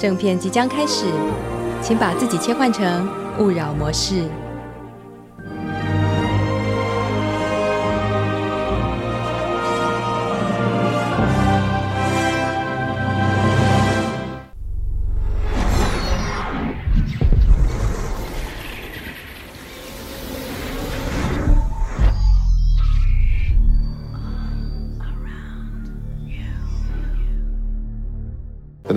正片即将开始，请把自己切换成勿扰模式。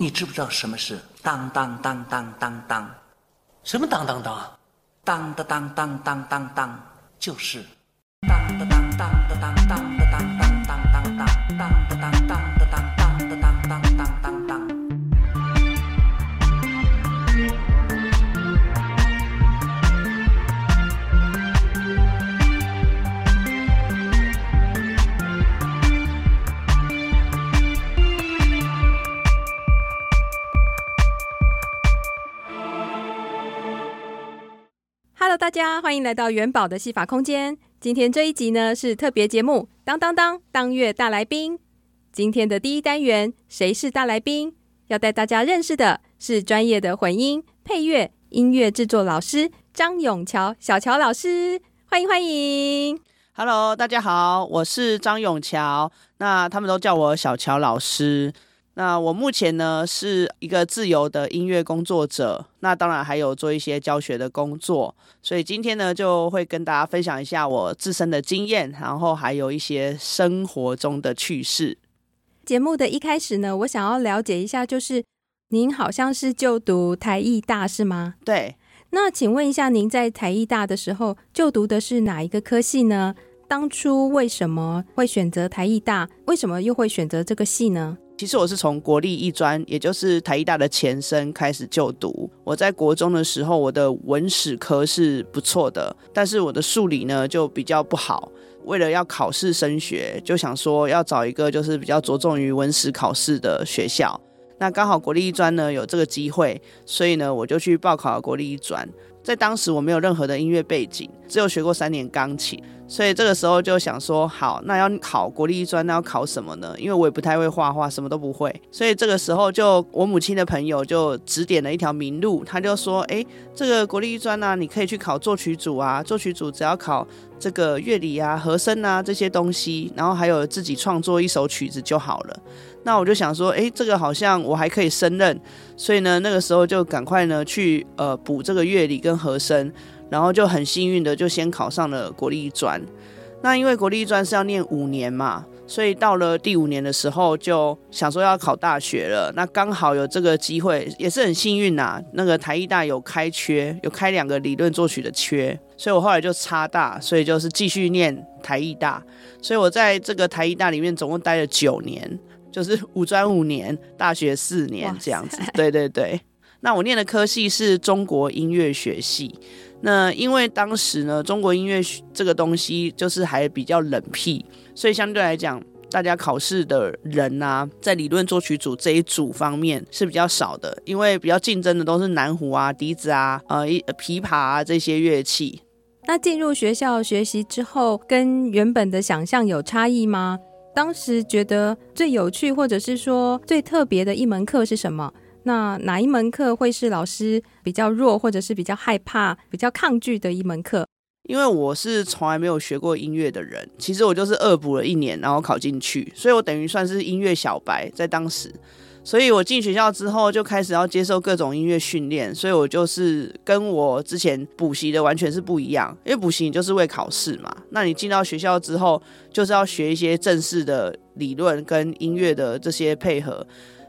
你知不知道什么是当当当当当当？什么当当当？当当当当当当当，就是当当当当当当当。大家欢迎来到元宝的戏法空间。今天这一集呢是特别节目，当当当当月大来宾。今天的第一单元，谁是大来宾？要带大家认识的是专业的混音、配乐、音乐制作老师张永桥小乔老师，欢迎欢迎。Hello，大家好，我是张永桥，那他们都叫我小乔老师。那我目前呢是一个自由的音乐工作者，那当然还有做一些教学的工作，所以今天呢就会跟大家分享一下我自身的经验，然后还有一些生活中的趣事。节目的一开始呢，我想要了解一下，就是您好像是就读台艺大是吗？对。那请问一下，您在台艺大的时候就读的是哪一个科系呢？当初为什么会选择台艺大？为什么又会选择这个系呢？其实我是从国立艺专，也就是台艺大的前身开始就读。我在国中的时候，我的文史科是不错的，但是我的数理呢就比较不好。为了要考试升学，就想说要找一个就是比较着重于文史考试的学校。那刚好国立艺专呢有这个机会，所以呢我就去报考了国立艺专。在当时我没有任何的音乐背景，只有学过三年钢琴。所以这个时候就想说，好，那要考国立艺专，那要考什么呢？因为我也不太会画画，什么都不会。所以这个时候就我母亲的朋友就指点了一条明路，他就说，哎，这个国立艺专呢，你可以去考作曲组啊，作曲组只要考这个乐理啊、和声啊这些东西，然后还有自己创作一首曲子就好了。那我就想说，哎，这个好像我还可以胜任，所以呢，那个时候就赶快呢去呃补这个乐理跟和声。然后就很幸运的就先考上了国立艺专，那因为国立艺专是要念五年嘛，所以到了第五年的时候，就想说要考大学了。那刚好有这个机会，也是很幸运呐。那个台艺大有开缺，有开两个理论作曲的缺，所以我后来就插大，所以就是继续念台艺大。所以我在这个台艺大里面总共待了九年，就是五专五年，大学四年这样子。对对对。那我念的科系是中国音乐学系。那因为当时呢，中国音乐这个东西就是还比较冷僻，所以相对来讲，大家考试的人啊，在理论作曲组这一组方面是比较少的，因为比较竞争的都是南胡啊、笛子啊、呃、琵琶啊这些乐器。那进入学校学习之后，跟原本的想象有差异吗？当时觉得最有趣，或者是说最特别的一门课是什么？那哪一门课会是老师比较弱，或者是比较害怕、比较抗拒的一门课？因为我是从来没有学过音乐的人，其实我就是恶补了一年，然后考进去，所以我等于算是音乐小白在当时。所以我进学校之后就开始要接受各种音乐训练，所以我就是跟我之前补习的完全是不一样。因为补习你就是为考试嘛，那你进到学校之后就是要学一些正式的理论跟音乐的这些配合。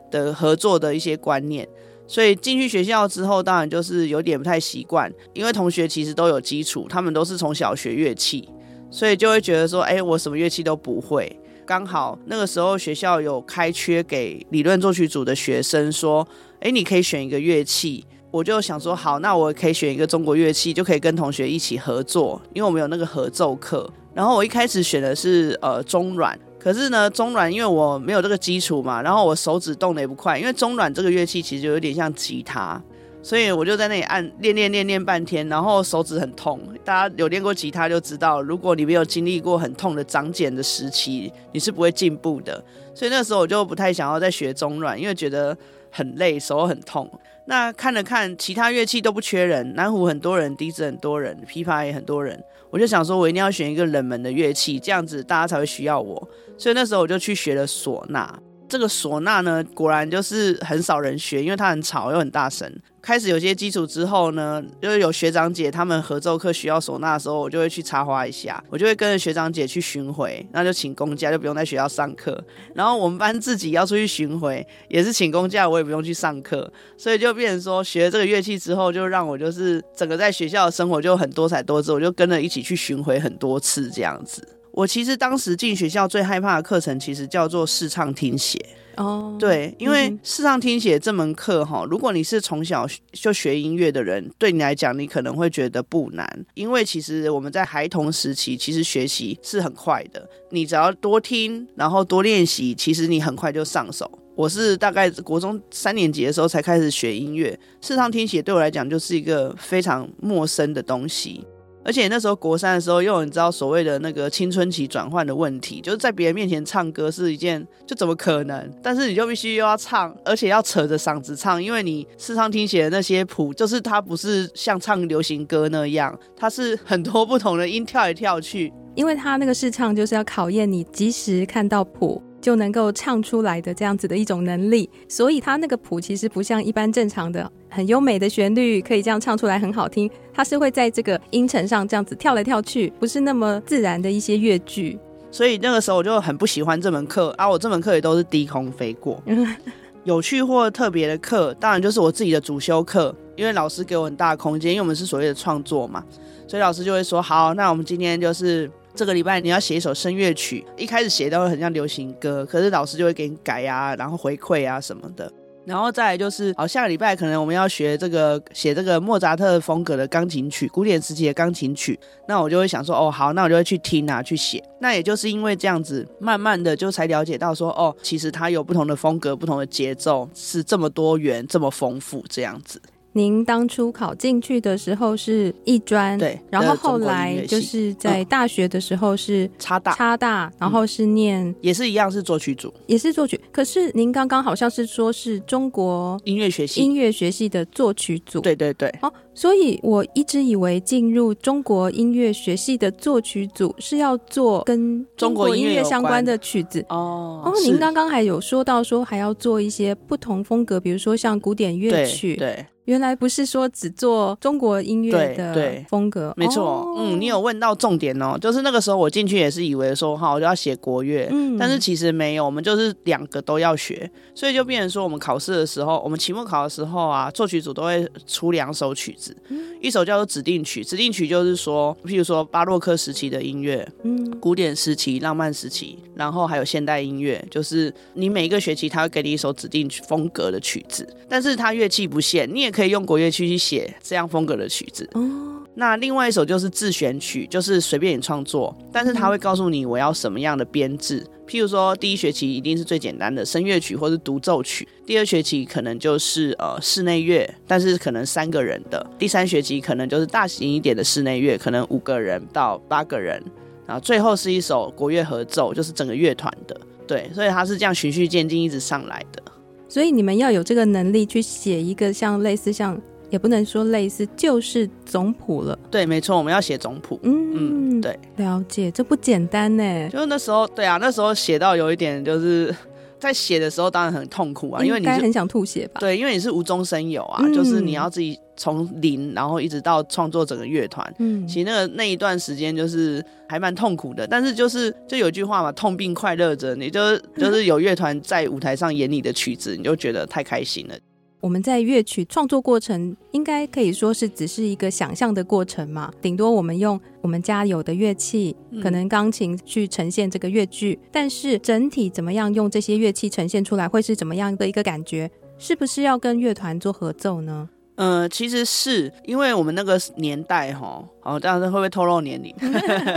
的合作的一些观念，所以进去学校之后，当然就是有点不太习惯，因为同学其实都有基础，他们都是从小学乐器，所以就会觉得说，哎，我什么乐器都不会。刚好那个时候学校有开缺给理论作曲组的学生，说，哎，你可以选一个乐器，我就想说，好，那我可以选一个中国乐器，就可以跟同学一起合作，因为我们有那个合奏课。然后我一开始选的是呃中阮。可是呢，中阮因为我没有这个基础嘛，然后我手指动得也不快，因为中阮这个乐器其实就有点像吉他，所以我就在那里按练练练练半天，然后手指很痛。大家有练过吉他就知道，如果你没有经历过很痛的长茧的时期，你是不会进步的。所以那时候我就不太想要再学中阮，因为觉得很累，手很痛。那看了看其他乐器都不缺人，南胡很多人，笛子很多人，琵琶也很多人。我就想说，我一定要选一个冷门的乐器，这样子大家才会需要我。所以那时候我就去学了唢呐。这个唢呐呢，果然就是很少人学，因为它很吵又很大声。开始有些基础之后呢，就是有学长姐他们合奏课需要唢呐的时候，我就会去插花一下，我就会跟着学长姐去巡回，那就请公假，就不用在学校上课。然后我们班自己要出去巡回，也是请公假，我也不用去上课，所以就变成说学了这个乐器之后，就让我就是整个在学校的生活就很多彩多姿，我就跟着一起去巡回很多次这样子。我其实当时进学校最害怕的课程，其实叫做视唱听写。哦，对，因为视唱听写这门课哈，如果你是从小就学音乐的人，对你来讲，你可能会觉得不难，因为其实我们在孩童时期，其实学习是很快的。你只要多听，然后多练习，其实你很快就上手。我是大概国中三年级的时候才开始学音乐，视唱听写对我来讲就是一个非常陌生的东西。而且那时候国三的时候，又有你知道所谓的那个青春期转换的问题，就是在别人面前唱歌是一件就怎么可能？但是你就必须又要唱，而且要扯着嗓子唱，因为你视唱听写的那些谱，就是它不是像唱流行歌那样，它是很多不同的音跳来跳去，因为它那个视唱就是要考验你即时看到谱。就能够唱出来的这样子的一种能力，所以它那个谱其实不像一般正常的很优美的旋律可以这样唱出来很好听，它是会在这个音程上这样子跳来跳去，不是那么自然的一些乐句。所以那个时候我就很不喜欢这门课啊，我这门课也都是低空飞过。有趣或特别的课，当然就是我自己的主修课，因为老师给我很大的空间，因为我们是所谓的创作嘛，所以老师就会说好，那我们今天就是。这个礼拜你要写一首声乐曲，一开始写都会很像流行歌，可是老师就会给你改啊，然后回馈啊什么的。然后再来就是，好，下个礼拜可能我们要学这个写这个莫扎特风格的钢琴曲，古典时期的钢琴曲。那我就会想说，哦，好，那我就会去听啊，去写。那也就是因为这样子，慢慢的就才了解到说，哦，其实它有不同的风格，不同的节奏，是这么多元，这么丰富，这样子。您当初考进去的时候是艺专，对，然后后来就是在大学的时候是插大，插大，然后是念、嗯、也是一样是作曲组，也是作曲。可是您刚刚好像是说是中国音乐学系。音乐学系的作曲组，对对对。哦，所以我一直以为进入中国音乐学系的作曲组是要做跟中国音乐相关的曲子。哦。哦，您刚刚还有说到说还要做一些不同风格，比如说像古典乐曲，对。对。原来不是说只做中国音乐的风格，没错。哦、嗯，你有问到重点哦，就是那个时候我进去也是以为说哈，我就要写国乐，嗯，但是其实没有，我们就是两个都要学，所以就变成说我们考试的时候，我们期末考的时候啊，作曲组都会出两首曲一首叫做指定曲，指定曲就是说，譬如说巴洛克时期的音乐，嗯，古典时期、浪漫时期，然后还有现代音乐，就是你每一个学期他会给你一首指定风格的曲子，但是他乐器不限，你也可以。可以用国乐器去写这样风格的曲子。哦，那另外一首就是自选曲，就是随便你创作，但是他会告诉你我要什么样的编制。譬如说，第一学期一定是最简单的声乐曲或是独奏曲，第二学期可能就是呃室内乐，但是可能三个人的，第三学期可能就是大型一点的室内乐，可能五个人到八个人，然后最后是一首国乐合奏，就是整个乐团的。对，所以他是这样循序渐进一直上来的。所以你们要有这个能力去写一个像类似像，也不能说类似，就是总谱了。对，没错，我们要写总谱。嗯嗯，对，了解，这不简单呢。就是那时候，对啊，那时候写到有一点就是。在写的时候当然很痛苦啊，因为你很想吐血吧？对，因为你是无中生有啊，嗯、就是你要自己从零，然后一直到创作整个乐团。嗯，其实那个那一段时间就是还蛮痛苦的，但是就是就有句话嘛，痛并快乐着，你就就是有乐团在舞台上演你的曲子，你就觉得太开心了。我们在乐曲创作过程，应该可以说是只是一个想象的过程嘛。顶多我们用我们家有的乐器，可能钢琴去呈现这个乐句，但是整体怎么样用这些乐器呈现出来，会是怎么样的一个感觉？是不是要跟乐团做合奏呢？嗯，其实是因为我们那个年代哈，哦，这样子会不会透露年龄？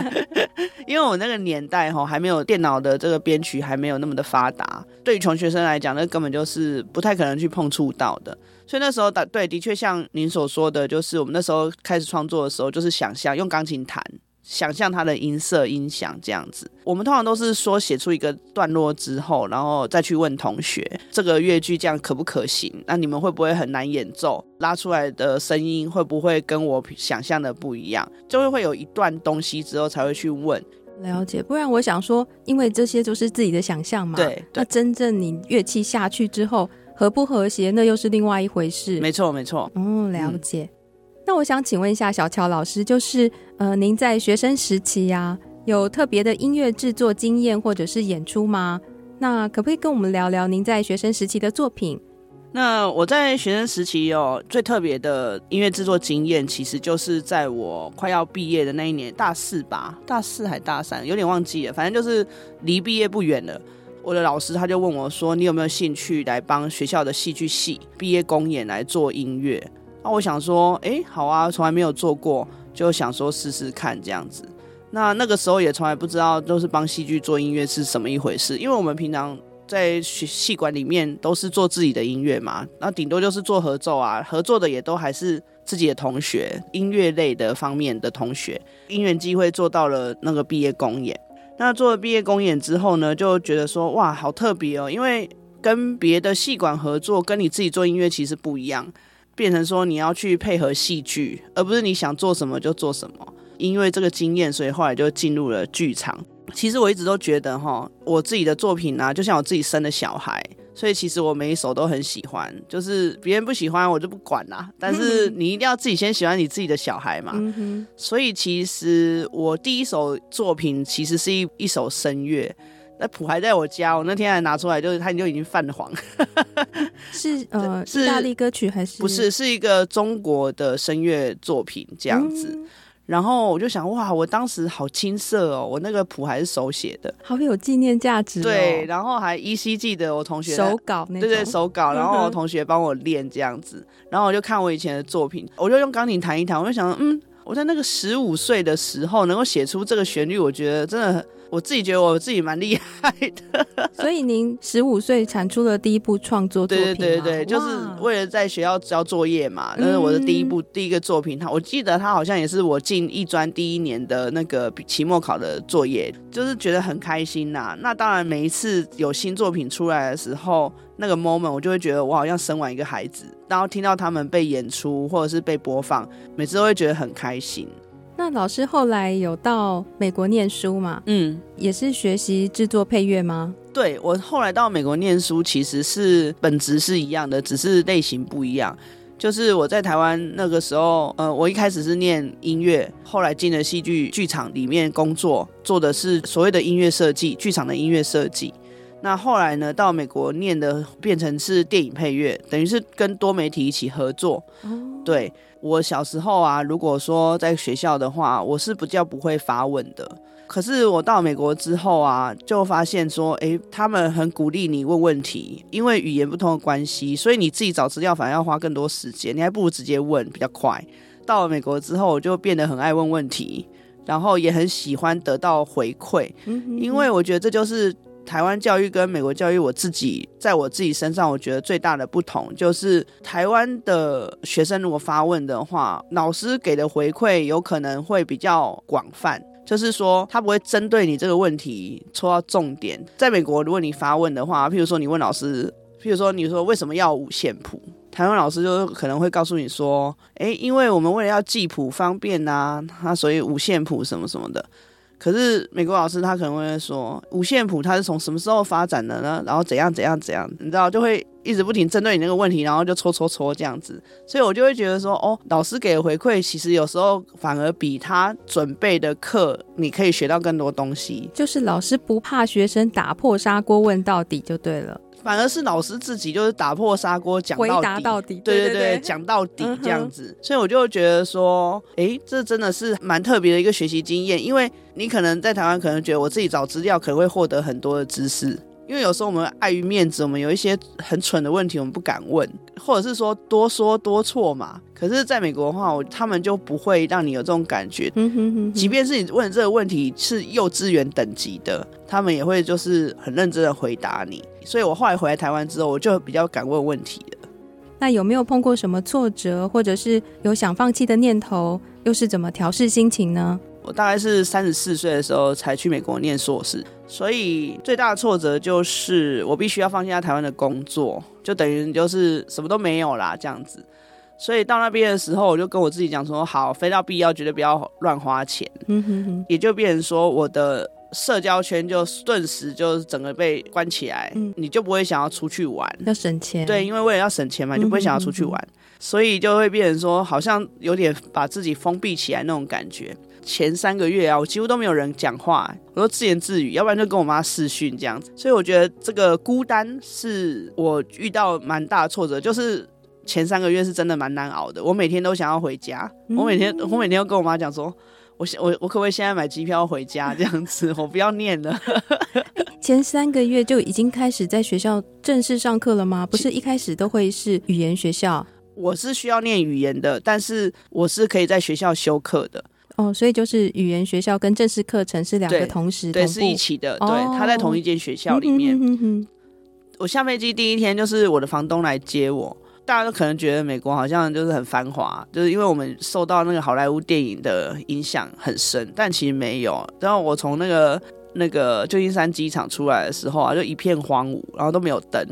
因为我那个年代哈，还没有电脑的这个编曲还没有那么的发达，对于穷学生来讲，那根本就是不太可能去碰触到的。所以那时候的对，的确像您所说的，就是我们那时候开始创作的时候，就是想象用钢琴弹。想象它的音色、音响这样子，我们通常都是说写出一个段落之后，然后再去问同学这个乐句这样可不可行？那你们会不会很难演奏？拉出来的声音会不会跟我想象的不一样？就会会有一段东西之后才会去问。了解，不然我想说，因为这些都是自己的想象嘛。对，对，那真正你乐器下去之后，和不和谐，那又是另外一回事。没错，没错。哦，了解。嗯那我想请问一下小乔老师，就是呃，您在学生时期呀、啊，有特别的音乐制作经验或者是演出吗？那可不可以跟我们聊聊您在学生时期的作品？那我在学生时期有最特别的音乐制作经验，其实就是在我快要毕业的那一年，大四吧，大四还大三，有点忘记了，反正就是离毕业不远了。我的老师他就问我说：“你有没有兴趣来帮学校的戏剧系毕业公演来做音乐？”那我想说，哎、好啊，从来没有做过，就想说试试看这样子。那那个时候也从来不知道，都是帮戏剧做音乐是什么一回事。因为我们平常在戏馆里面都是做自己的音乐嘛，那顶多就是做合奏啊，合作的也都还是自己的同学，音乐类的方面的同学。因缘机会做到了那个毕业公演。那做了毕业公演之后呢，就觉得说，哇，好特别哦，因为跟别的戏馆合作，跟你自己做音乐其实不一样。变成说你要去配合戏剧，而不是你想做什么就做什么。因为这个经验，所以后来就进入了剧场。其实我一直都觉得哈，我自己的作品啊，就像我自己生的小孩，所以其实我每一首都很喜欢。就是别人不喜欢我就不管啦，但是 你一定要自己先喜欢你自己的小孩嘛。所以其实我第一首作品其实是一一首声乐。那谱还在我家，我那天还拿出来，就是它就已经泛黄。是呃，是意大利歌曲还是？不是，是一个中国的声乐作品这样子。嗯、然后我就想，哇，我当时好青涩哦，我那个谱还是手写的，好有纪念价值、哦。对，然后还依稀记得我同学手稿对对，手稿。然后我 同学帮我练这样子，然后我就看我以前的作品，我就用钢琴弹一弹，我就想，嗯，我在那个十五岁的时候能够写出这个旋律，我觉得真的很。我自己觉得我自己蛮厉害的，所以您十五岁产出了第一部创作作品吗？对对对，就是为了在学校交作业嘛。那是我的第一部第一个作品，他我记得他好像也是我进艺专第一年的那个期末考的作业，就是觉得很开心呐。那当然，每一次有新作品出来的时候，那个 moment 我就会觉得我好像生完一个孩子，然后听到他们被演出或者是被播放，每次都会觉得很开心。那老师后来有到美国念书吗？嗯，也是学习制作配乐吗？对，我后来到美国念书，其实是本质是一样的，只是类型不一样。就是我在台湾那个时候，呃，我一开始是念音乐，后来进了戏剧剧场里面工作，做的是所谓的音乐设计，剧场的音乐设计。那后来呢，到美国念的变成是电影配乐，等于是跟多媒体一起合作。对，我小时候啊，如果说在学校的话，我是比较不会发问的。可是我到美国之后啊，就发现说，诶，他们很鼓励你问问题，因为语言不通的关系，所以你自己找资料反而要花更多时间，你还不如直接问比较快。到了美国之后，我就变得很爱问问题，然后也很喜欢得到回馈，因为我觉得这就是台湾教育跟美国教育，我自己在我自己身上，我觉得最大的不同就是台湾的学生如果发问的话，老师给的回馈有可能会比较广泛。就是说，他不会针对你这个问题戳到重点。在美国，如果你发问的话，譬如说你问老师，譬如说你说为什么要五线谱，台湾老师就可能会告诉你说，诶，因为我们为了要记谱方便呐，他所以五线谱什么什么的。可是美国老师他可能会说，五线谱它是从什么时候发展的呢？然后怎样怎样怎样，你知道就会一直不停针对你那个问题，然后就戳戳戳这样子。所以我就会觉得说，哦，老师给的回馈其实有时候反而比他准备的课你可以学到更多东西。就是老师不怕学生打破砂锅问到底就对了。反而是老师自己就是打破砂锅讲到底，回答到底，对对对，讲到底这样子，所以我就觉得说，哎，这真的是蛮特别的一个学习经验，因为你可能在台湾可能觉得我自己找资料可能会获得很多的知识。因为有时候我们碍于面子，我们有一些很蠢的问题，我们不敢问，或者是说多说多错嘛。可是在美国的话，我他们就不会让你有这种感觉。嗯哼哼哼。即便是你问这个问题是幼稚园等级的，他们也会就是很认真的回答你。所以我后来回来台湾之后，我就比较敢问问题了。那有没有碰过什么挫折，或者是有想放弃的念头？又是怎么调试心情呢？我大概是三十四岁的时候才去美国念硕士，所以最大的挫折就是我必须要放弃在台湾的工作，就等于就是什么都没有啦这样子。所以到那边的时候，我就跟我自己讲说：好，非到必要绝对不要乱花钱。嗯哼哼，也就变成说我的社交圈就顿时就整个被关起来，嗯，你就不会想要出去玩，要省钱。对，因为为了要省钱嘛，就不会想要出去玩，所以就会变成说好像有点把自己封闭起来那种感觉。前三个月啊，我几乎都没有人讲话，我都自言自语，要不然就跟我妈视讯这样子。所以我觉得这个孤单是我遇到蛮大的挫折，就是前三个月是真的蛮难熬的。我每天都想要回家，我每天我每天都跟我妈讲说，我我我可不可以现在买机票回家这样子？我不要念了。前三个月就已经开始在学校正式上课了吗？不是一开始都会是语言学校？我是需要念语言的，但是我是可以在学校修课的。哦，所以就是语言学校跟正式课程是两个同时对，对，是一起的。对，哦、他在同一间学校里面。嗯、哼，我下飞机第一天就是我的房东来接我，大家都可能觉得美国好像就是很繁华，就是因为我们受到那个好莱坞电影的影响很深，但其实没有。然后我从那个那个旧金山机场出来的时候啊，就一片荒芜，然后都没有灯。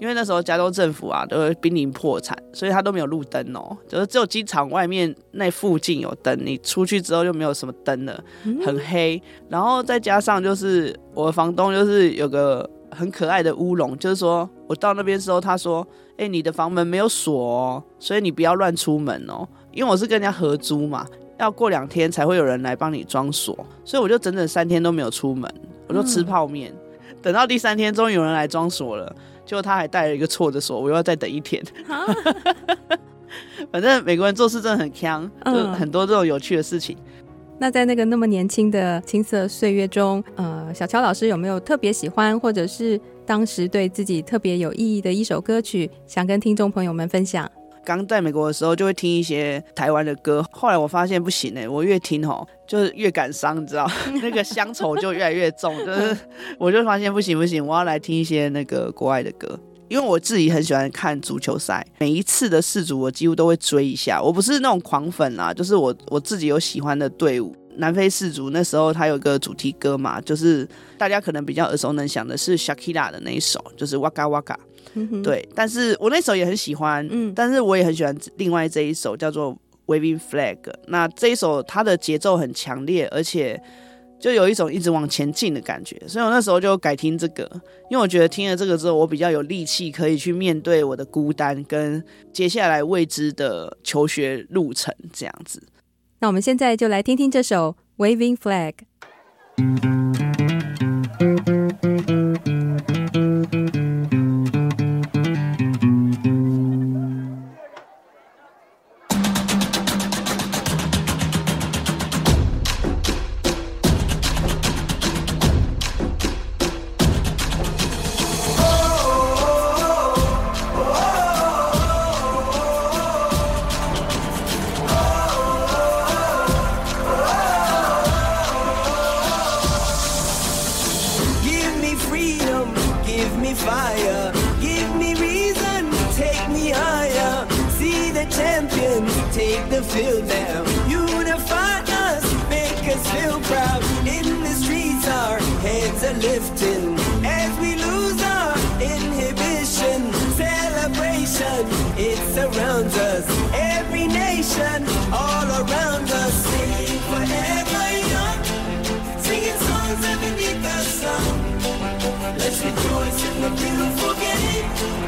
因为那时候加州政府啊都会濒临破产，所以他都没有路灯哦，就是只有机场外面那附近有灯，你出去之后就没有什么灯了，很黑。然后再加上就是我的房东就是有个很可爱的乌龙，就是说我到那边之后，他说：“哎、欸，你的房门没有锁哦，所以你不要乱出门哦。”因为我是跟人家合租嘛，要过两天才会有人来帮你装锁，所以我就整整三天都没有出门，我就吃泡面，等到第三天终于有人来装锁了。结果他还带了一个错的锁，我又要再等一天。反正美国人做事真的很强，就很多这种有趣的事情。那在那个那么年轻的青涩岁月中，呃，小乔老师有没有特别喜欢，或者是当时对自己特别有意义的一首歌曲，想跟听众朋友们分享？刚在美国的时候，就会听一些台湾的歌。后来我发现不行哎、我越听吼，就是越感伤，你知道，那个乡愁就越来越重。就是我就发现不行不行，我要来听一些那个国外的歌，因为我自己很喜欢看足球赛，每一次的世足我几乎都会追一下。我不是那种狂粉啊，就是我我自己有喜欢的队伍。南非世族那时候他有一个主题歌嘛，就是大家可能比较耳熟能详的是 Shakira 的那一首，就是 Waka Waka。对，但是我那首也很喜欢，嗯，但是我也很喜欢另外这一首叫做 Waving Flag。那这一首它的节奏很强烈，而且就有一种一直往前进的感觉。所以我那时候就改听这个，因为我觉得听了这个之后，我比较有力气可以去面对我的孤单跟接下来未知的求学路程这样子。那我们现在就来听听这首《Waving Flag》。make them feel down. Unify us, make us feel proud. In the streets, our heads are lifting as we lose our inhibition. Celebration, it surrounds us. Every nation, all around us, singing forever young, singing songs that beneath the sun. Let's rejoice in the beautiful game.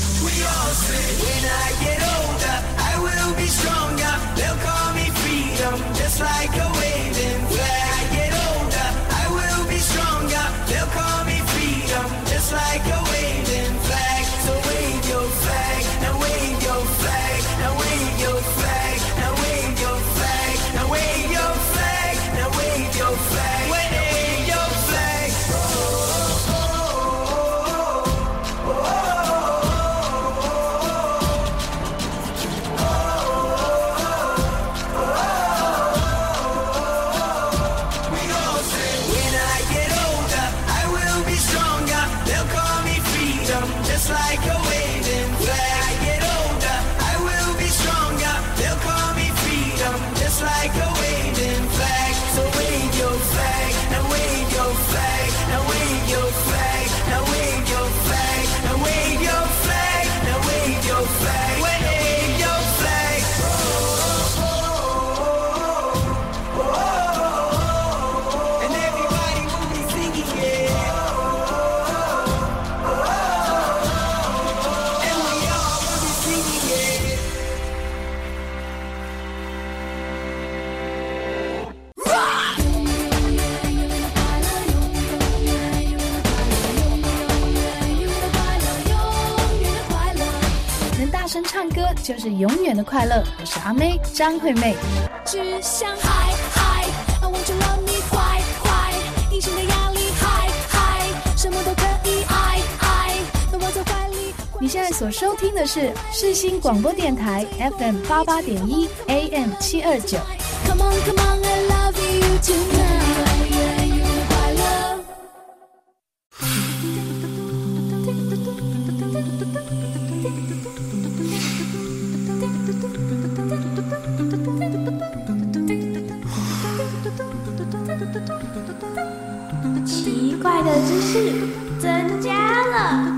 When I get older, I will be stronger. They'll call me freedom, just like a 就是永远的快乐。我是阿妹张惠妹。只想嗨嗨形的压力嗨嗨，什么都可以爱爱，都抱在怀里。你现在所收听的是世新广播电台 FM 八八点一 AM 七二九。Come on come on I love you tonight。知识增加了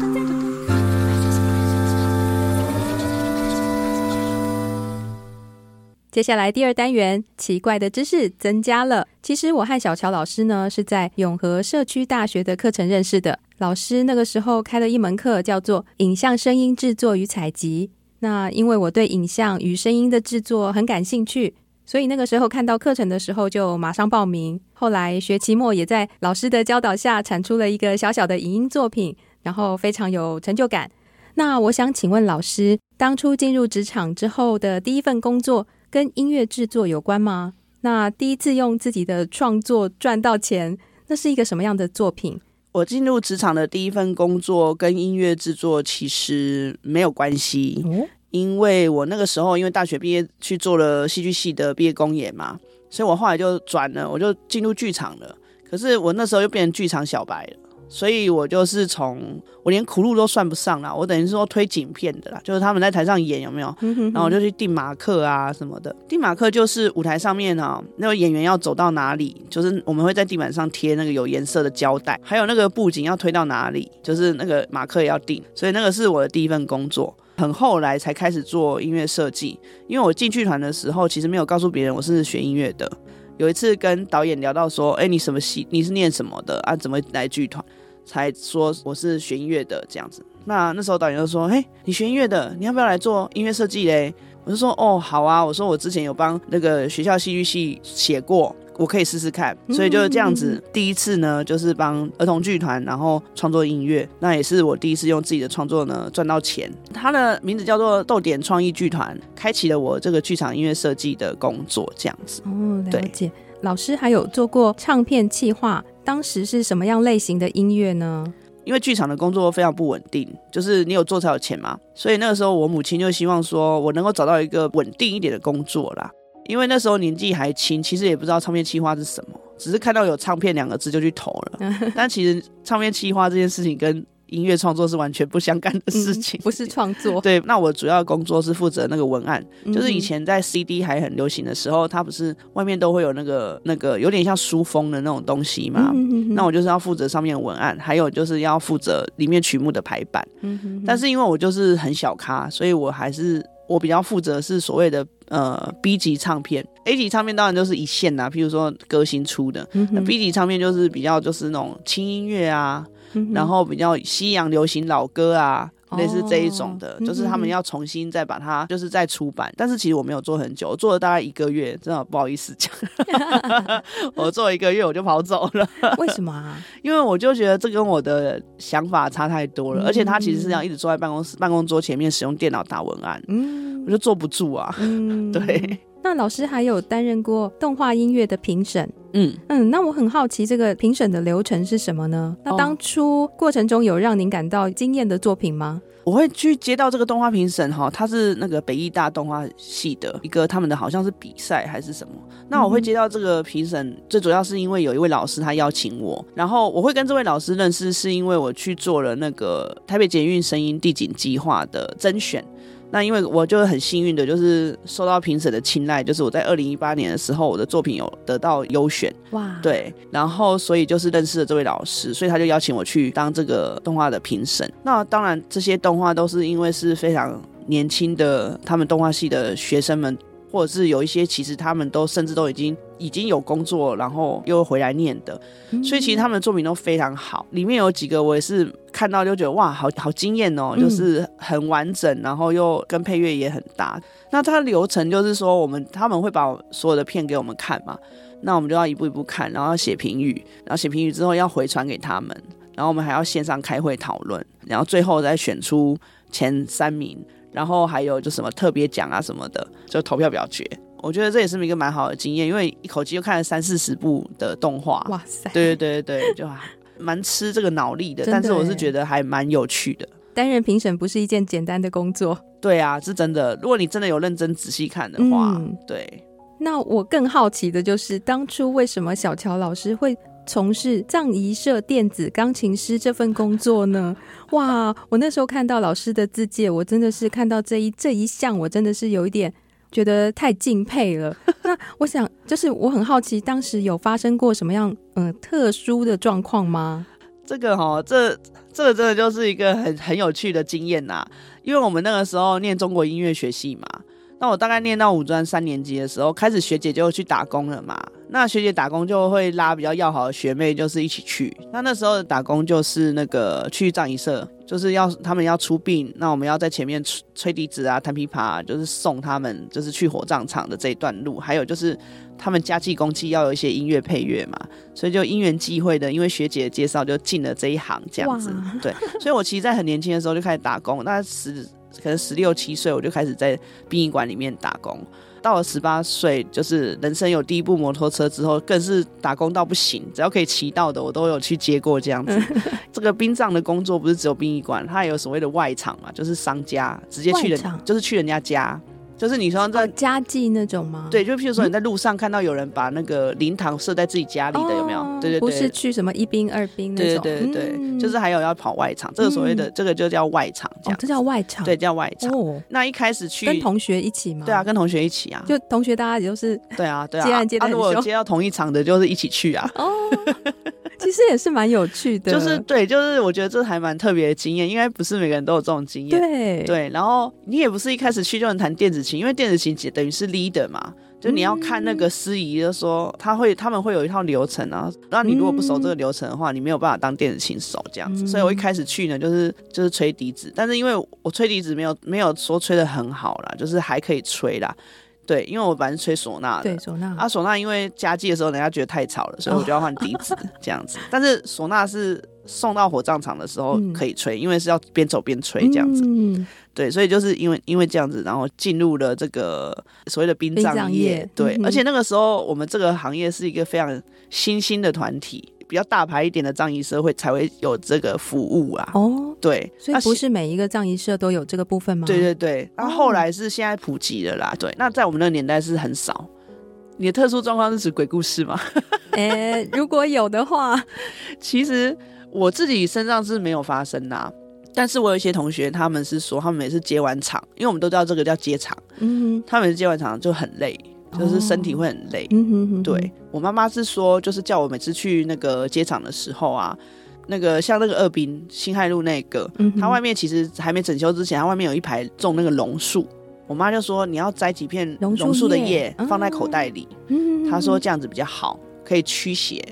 接下来第二单元，奇怪的知识增加了。其实我和小乔老师呢是在永和社区大学的课程认识的。老师那个时候开了一门课，叫做影像声音制作与采集。那因为我对影像与声音的制作很感兴趣，所以那个时候看到课程的时候就马上报名。后来学期末也在老师的教导下产出了一个小小的影音作品，然后非常有成就感。那我想请问老师，当初进入职场之后的第一份工作跟音乐制作有关吗？那第一次用自己的创作赚到钱，那是一个什么样的作品？我进入职场的第一份工作跟音乐制作其实没有关系，哦，因为我那个时候因为大学毕业去做了戏剧系的毕业公演嘛，所以我后来就转了，我就进入剧场了。可是我那时候又变成剧场小白了。所以我就是从我连苦路都算不上啦，我等于是说推景片的啦，就是他们在台上演有没有？然后我就去定马克啊什么的。定马克就是舞台上面啊，那个演员要走到哪里，就是我们会在地板上贴那个有颜色的胶带，还有那个布景要推到哪里，就是那个马克也要定。所以那个是我的第一份工作，很后来才开始做音乐设计。因为我进剧团的时候，其实没有告诉别人我是学音乐的。有一次跟导演聊到说，哎，你什么系？你是念什么的啊？怎么来剧团？才说我是学音乐的这样子，那那时候导演就说：“嘿，你学音乐的，你要不要来做音乐设计嘞？”我就说：“哦，好啊。”我说：“我之前有帮那个学校戏剧系写过，我可以试试看。”所以就是这样子，第一次呢，就是帮儿童剧团，然后创作音乐，那也是我第一次用自己的创作呢赚到钱。它的名字叫做逗点创意剧团，开启了我这个剧场音乐设计的工作，这样子。哦，了解。老师还有做过唱片企划。当时是什么样类型的音乐呢？因为剧场的工作非常不稳定，就是你有做才有钱嘛，所以那个时候我母亲就希望说我能够找到一个稳定一点的工作啦。因为那时候年纪还轻，其实也不知道唱片企划是什么，只是看到有唱片两个字就去投了。但其实唱片企划这件事情跟音乐创作是完全不相干的事情，嗯，不是创作。对，那我主要的工作是负责那个文案，就是以前在 CD 还很流行的时候，它不是外面都会有那个那个有点像书封的那种东西嘛？那我就是要负责上面的文案，还有就是要负责里面曲目的排版。但是因为我就是很小咖，所以我还是我比较负责是所谓的呃 B 级唱片，A 级唱片当然就是一线啦，譬如说歌星出的，那 B 级唱片就是比较就是那种轻音乐啊。然后比较西洋流行老歌啊，类似这一种的，哦、就是他们要重新再把它，就是再出版。但是其实我没有做很久，我做了大概一个月，真的不好意思讲，我做一个月我就跑走了。为什么啊？因为我就觉得这跟我的想法差太多了，嗯、而且他其实是要一直坐在办公室办公桌前面使用电脑打文案，嗯，我就坐不住啊。嗯、对。那老师还有担任过动画音乐的评审，嗯嗯，那我很好奇这个评审的流程是什么呢？那当初过程中有让您感到惊艳的作品吗？我会去接到这个动画评审哈，他是那个北艺大动画系的一个他们的好像是比赛还是什么。那我会接到这个评审，嗯、最主要是因为有一位老师他邀请我，然后我会跟这位老师认识，是因为我去做了那个台北捷运声音地景计划的甄选。那因为我就很幸运的，就是受到评审的青睐，就是我在二零一八年的时候，我的作品有得到优选，哇，对，然后所以就是认识了这位老师，所以他就邀请我去当这个动画的评审。那当然，这些动画都是因为是非常年轻的，他们动画系的学生们。或者是有一些，其实他们都甚至都已经已经有工作，然后又回来念的，所以其实他们的作品都非常好。里面有几个我也是看到就觉得哇，好好惊艳哦，就是很完整，然后又跟配乐也很搭。那它的流程就是说，我们他们会把所有的片给我们看嘛，那我们就要一步一步看，然后写评语，然后写评语之后要回传给他们，然后我们还要线上开会讨论，然后最后再选出前三名。然后还有就什么特别奖啊什么的，就投票表决。我觉得这也是一个蛮好的经验，因为一口气就看了三四十部的动画。哇塞！对对对对，就蛮吃这个脑力的。但是我是觉得还蛮有趣的。担任评审不是一件简单的工作。对啊，是真的。如果你真的有认真仔细看的话，嗯、对。那我更好奇的就是，当初为什么小乔老师会从事藏仪社电子钢琴师这份工作呢？哇！我那时候看到老师的自介，我真的是看到这一这一项，我真的是有一点觉得太敬佩了。那我想，就是我很好奇，当时有发生过什么样嗯、呃、特殊的状况吗？这个哈、哦，这这个真的就是一个很很有趣的经验呐，因为我们那个时候念中国音乐学系嘛。那我大概念到五专三年级的时候，开始学姐就去打工了嘛。那学姐打工就会拉比较要好的学妹，就是一起去。那那时候的打工就是那个去藏仪社，就是要他们要出殡，那我们要在前面吹吹笛子啊、弹琵琶，就是送他们，就是去火葬场的这一段路。还有就是他们家祭公祭要有一些音乐配乐嘛，所以就因缘际会的，因为学姐的介绍就进了这一行这样子。对，所以我其实，在很年轻的时候就开始打工，那十。可能十六七岁我就开始在殡仪馆里面打工，到了十八岁，就是人生有第一部摩托车之后，更是打工到不行，只要可以骑到的，我都有去接过这样子。这个殡葬的工作不是只有殡仪馆，它还有所谓的外场嘛，就是商家直接去人，就是去人家家。就是你说在家祭那种吗？对，就譬如说你在路上看到有人把那个灵堂设在自己家里的，有没有？对对对，不是去什么一兵二兵那种。对对对，就是还有要跑外场，这个所谓的这个就叫外场，这样这叫外场，对，叫外场。那一开始去跟同学一起吗？对啊，跟同学一起啊，就同学大家也就是对啊对啊，接案接的很如果接到同一场的，就是一起去啊。哦。其实也是蛮有趣的，就是对，就是我觉得这还蛮特别的经验，应该不是每个人都有这种经验。对对，然后你也不是一开始去就能弹电子琴，因为电子琴等于是 leader 嘛，就你要看那个司仪，就说他会他们会有一套流程啊，然后你如果不熟这个流程的话，你没有办法当电子琴手这样子。所以我一开始去呢，就是就是吹笛子，但是因为我吹笛子没有没有说吹的很好啦，就是还可以吹啦。对，因为我本来是吹唢呐的，对唢呐啊，唢呐因为家祭的时候，人家觉得太吵了，所以我就要换笛子 这样子。但是唢呐是送到火葬场的时候可以吹，因为是要边走边吹这样子。嗯对，所以就是因为因为这样子，然后进入了这个所谓的殡葬业。对，而且那个时候我们这个行业是一个非常新兴的团体。比较大牌一点的葬仪社会才会有这个服务啊。哦，对，所以不是每一个葬仪社都有这个部分吗？对对对，然后后来是现在普及了啦。对，那在我们那个年代是很少。你的特殊状况是指鬼故事吗？哎，如果有的话，其实我自己身上是没有发生呐。但是我有一些同学，他们是说他们每次接完场，因为我们都知道这个叫接场，嗯哼，他们每次接完场就很累。就是身体会很累，嗯哼哼。对，我妈妈是说，就是叫我每次去那个接场的时候啊，那个像那个二殡辛亥路那个，嗯、哼它外面其实还没整修之前，它外面有一排种那个榕树。我妈就说你要摘几片榕树的叶放在口袋里，嗯、她说这样子比较好，可以驱邪。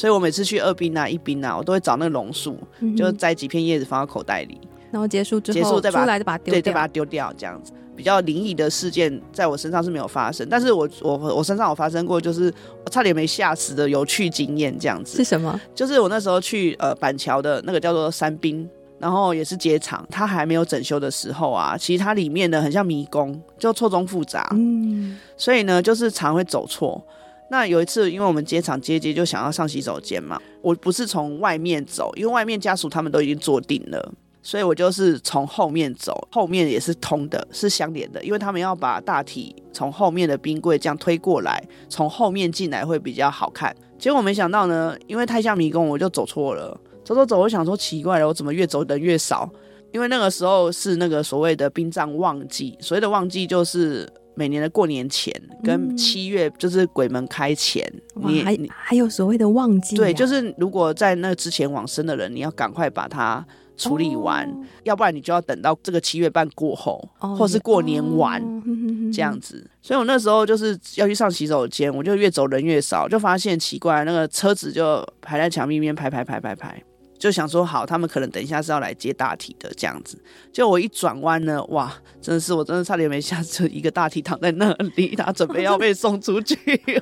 所以我每次去二冰啊、一冰啊，我都会找那个榕树，嗯、就摘几片叶子放到口袋里，然后结束之后，结束再把出来就把它丢掉，对，再把它丢掉这样子。比较灵异的事件在我身上是没有发生，但是我我我身上有发生过，就是我差点没吓死的有趣经验，这样子是什么？就是我那时候去呃板桥的那个叫做三滨，然后也是结场，它还没有整修的时候啊，其实它里面呢很像迷宫，就错综复杂，嗯，所以呢就是常会走错。那有一次，因为我们接场接接就想要上洗手间嘛，我不是从外面走，因为外面家属他们都已经坐定了。所以我就是从后面走，后面也是通的，是相连的，因为他们要把大体从后面的冰柜这样推过来，从后面进来会比较好看。结果没想到呢，因为太像迷宫，我就走错了。走走走，我想说奇怪了，我怎么越走人越少？因为那个时候是那个所谓的殡葬旺季，所谓的旺季就是每年的过年前跟七月，就是鬼门开前。嗯、你还还有所谓的旺季、啊？对，就是如果在那之前往生的人，你要赶快把它。处理完，哦、要不然你就要等到这个七月半过后，哦、或是过年完、哦、这样子。所以我那时候就是要去上洗手间，我就越走人越少，就发现奇怪，那个车子就排在墙壁边排排排排排。就想说好，他们可能等一下是要来接大体的这样子。就我一转弯呢，哇，真的是我真的差点没吓死，一个大体躺在那里，他准备要被送出去。